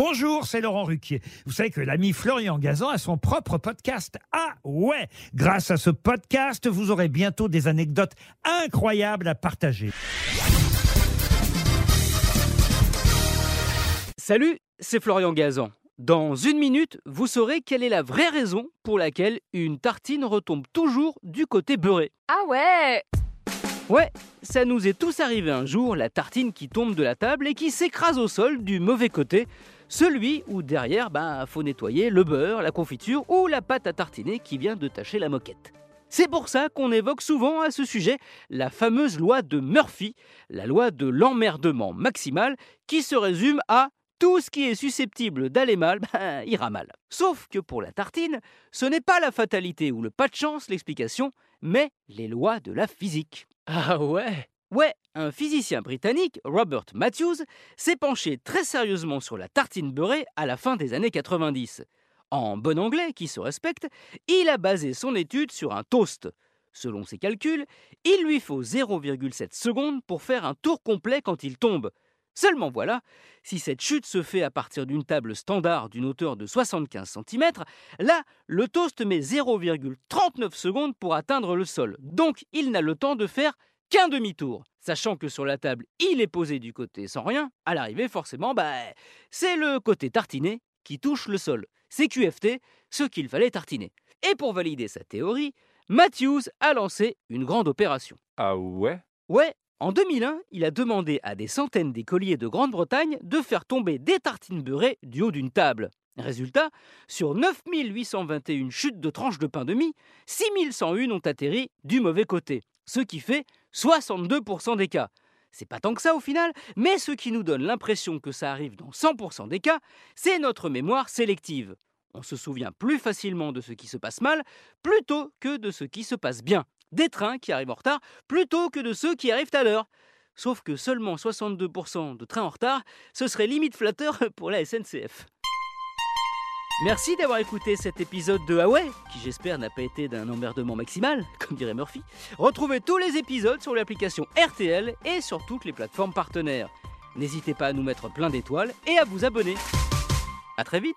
Bonjour, c'est Laurent Ruquier. Vous savez que l'ami Florian Gazan a son propre podcast. Ah ouais Grâce à ce podcast, vous aurez bientôt des anecdotes incroyables à partager. Salut, c'est Florian Gazan. Dans une minute, vous saurez quelle est la vraie raison pour laquelle une tartine retombe toujours du côté beurré. Ah ouais Ouais, ça nous est tous arrivé un jour, la tartine qui tombe de la table et qui s'écrase au sol du mauvais côté, celui où derrière, ben, faut nettoyer le beurre, la confiture ou la pâte à tartiner qui vient de tacher la moquette. C'est pour ça qu'on évoque souvent à ce sujet la fameuse loi de Murphy, la loi de l'emmerdement maximal, qui se résume à tout ce qui est susceptible d'aller mal, ben, ira mal. Sauf que pour la tartine, ce n'est pas la fatalité ou le pas de chance l'explication, mais les lois de la physique. Ah ouais? Ouais, un physicien britannique, Robert Matthews, s'est penché très sérieusement sur la tartine beurrée à la fin des années 90. En bon anglais qui se respecte, il a basé son étude sur un toast. Selon ses calculs, il lui faut 0,7 secondes pour faire un tour complet quand il tombe. Seulement voilà, si cette chute se fait à partir d'une table standard d'une hauteur de 75 cm, là, le toast met 0,39 secondes pour atteindre le sol. Donc, il n'a le temps de faire qu'un demi-tour. Sachant que sur la table, il est posé du côté sans rien, à l'arrivée, forcément, bah, c'est le côté tartiné qui touche le sol. C'est QFT, ce qu'il fallait tartiner. Et pour valider sa théorie, Matthews a lancé une grande opération. Ah ouais? Ouais, en 2001, il a demandé à des centaines d'écoliers de Grande-Bretagne de faire tomber des tartines beurrées du haut d'une table. Résultat, sur 9821 chutes de tranches de pain de mie, 6101 ont atterri du mauvais côté, ce qui fait 62% des cas. C'est pas tant que ça au final, mais ce qui nous donne l'impression que ça arrive dans 100% des cas, c'est notre mémoire sélective. On se souvient plus facilement de ce qui se passe mal plutôt que de ce qui se passe bien. Des trains qui arrivent en retard plutôt que de ceux qui arrivent à l'heure. Sauf que seulement 62% de trains en retard, ce serait limite flatteur pour la SNCF. Merci d'avoir écouté cet épisode de Huawei, qui j'espère n'a pas été d'un emmerdement maximal, comme dirait Murphy. Retrouvez tous les épisodes sur l'application RTL et sur toutes les plateformes partenaires. N'hésitez pas à nous mettre plein d'étoiles et à vous abonner. A très vite